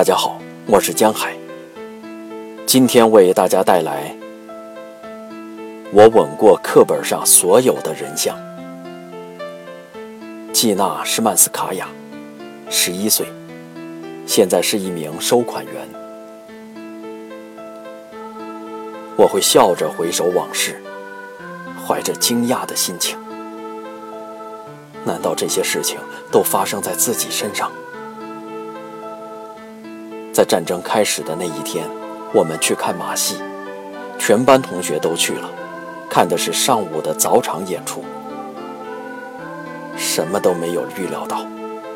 大家好，我是江海。今天为大家带来我吻过课本上所有的人像。季娜·施曼斯卡娅，十一岁，现在是一名收款员。我会笑着回首往事，怀着惊讶的心情。难道这些事情都发生在自己身上？在战争开始的那一天，我们去看马戏，全班同学都去了，看的是上午的早场演出。什么都没有预料到，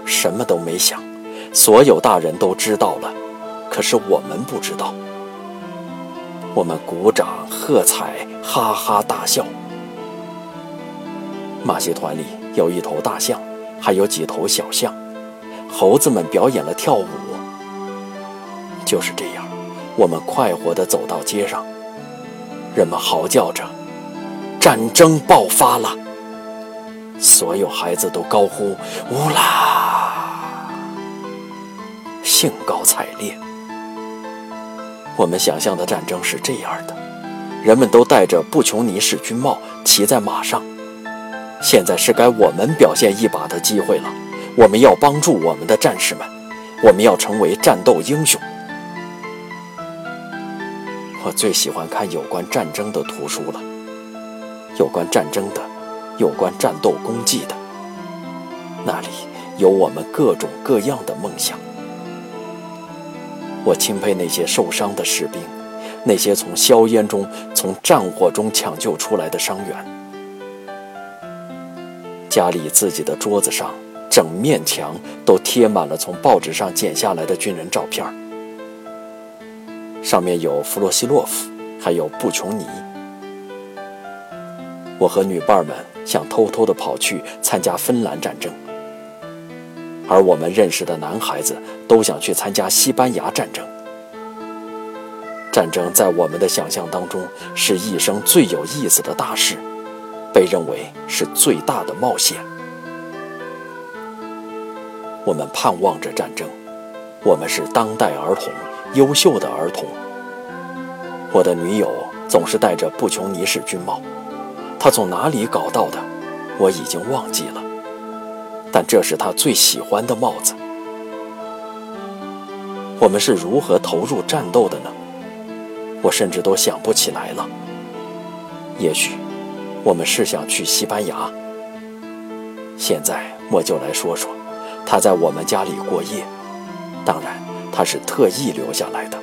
什么都没想，所有大人都知道了，可是我们不知道。我们鼓掌喝彩，哈哈大笑。马戏团里有一头大象，还有几头小象，猴子们表演了跳舞。就是这样，我们快活地走到街上，人们嚎叫着：“战争爆发了！”所有孩子都高呼“乌拉”，兴高采烈。我们想象的战争是这样的：人们都戴着布琼尼式军帽，骑在马上。现在是该我们表现一把的机会了。我们要帮助我们的战士们，我们要成为战斗英雄。我最喜欢看有关战争的图书了，有关战争的，有关战斗功绩的。那里有我们各种各样的梦想。我钦佩那些受伤的士兵，那些从硝烟中、从战火中抢救出来的伤员。家里自己的桌子上，整面墙都贴满了从报纸上剪下来的军人照片上面有弗洛西洛夫，还有布琼尼。我和女伴们想偷偷地跑去参加芬兰战争，而我们认识的男孩子都想去参加西班牙战争。战争在我们的想象当中是一生最有意思的大事，被认为是最大的冒险。我们盼望着战争，我们是当代儿童。优秀的儿童。我的女友总是戴着布琼尼式军帽，她从哪里搞到的，我已经忘记了。但这是她最喜欢的帽子。我们是如何投入战斗的呢？我甚至都想不起来了。也许，我们是想去西班牙。现在我就来说说，他在我们家里过夜。当然。他是特意留下来的。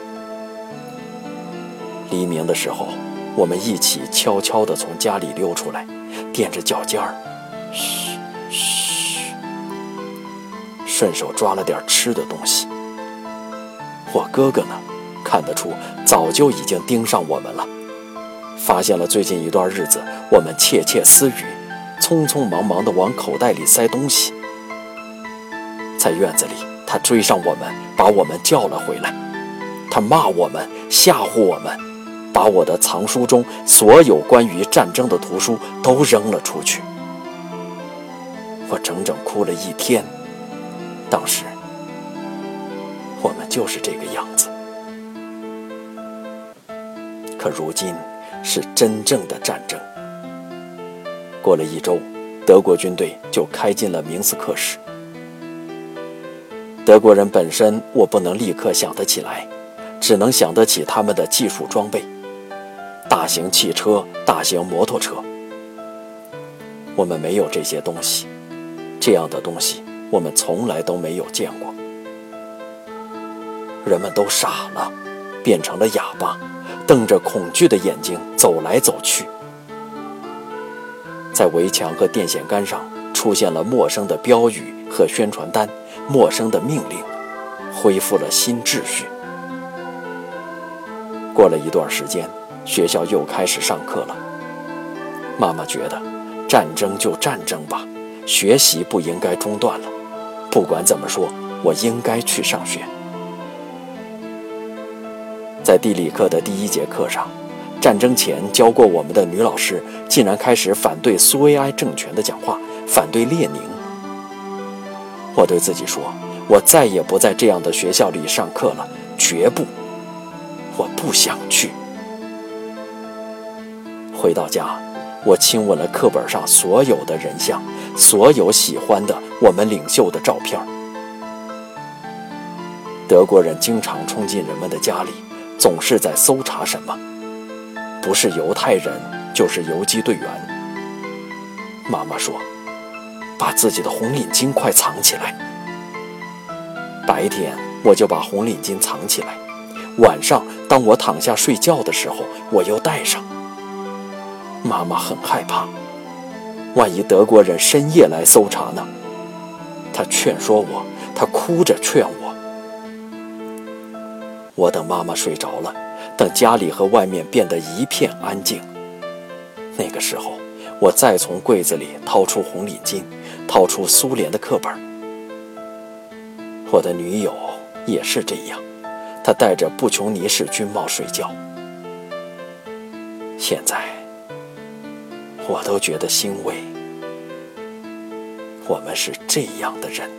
黎明的时候，我们一起悄悄地从家里溜出来，踮着脚尖儿，嘘嘘，顺手抓了点吃的东西。我哥哥呢，看得出早就已经盯上我们了，发现了最近一段日子我们窃窃私语，匆匆忙忙地往口袋里塞东西，在院子里。他追上我们，把我们叫了回来。他骂我们，吓唬我们，把我的藏书中所有关于战争的图书都扔了出去。我整整哭了一天。当时，我们就是这个样子。可如今，是真正的战争。过了一周，德国军队就开进了明斯克市。德国人本身，我不能立刻想得起来，只能想得起他们的技术装备：大型汽车、大型摩托车。我们没有这些东西，这样的东西我们从来都没有见过。人们都傻了，变成了哑巴，瞪着恐惧的眼睛走来走去。在围墙和电线杆上出现了陌生的标语和宣传单。陌生的命令，恢复了新秩序。过了一段时间，学校又开始上课了。妈妈觉得，战争就战争吧，学习不应该中断了。不管怎么说，我应该去上学。在地理课的第一节课上，战争前教过我们的女老师竟然开始反对苏维埃政权的讲话，反对列宁。我对自己说：“我再也不在这样的学校里上课了，绝不！我不想去。回到家，我亲吻了课本上所有的人像，所有喜欢的我们领袖的照片。德国人经常冲进人们的家里，总是在搜查什么，不是犹太人，就是游击队员。妈妈说：“把自己的红领巾快藏起来。”白天我就把红领巾藏起来，晚上当我躺下睡觉的时候，我又戴上。妈妈很害怕，万一德国人深夜来搜查呢？她劝说我，她哭着劝我。我等妈妈睡着了，等家里和外面变得一片安静。那个时候，我再从柜子里掏出红领巾，掏出苏联的课本。我的女友也是这样，她戴着布琼尼式军帽睡觉。现在，我都觉得欣慰。我们是这样的人。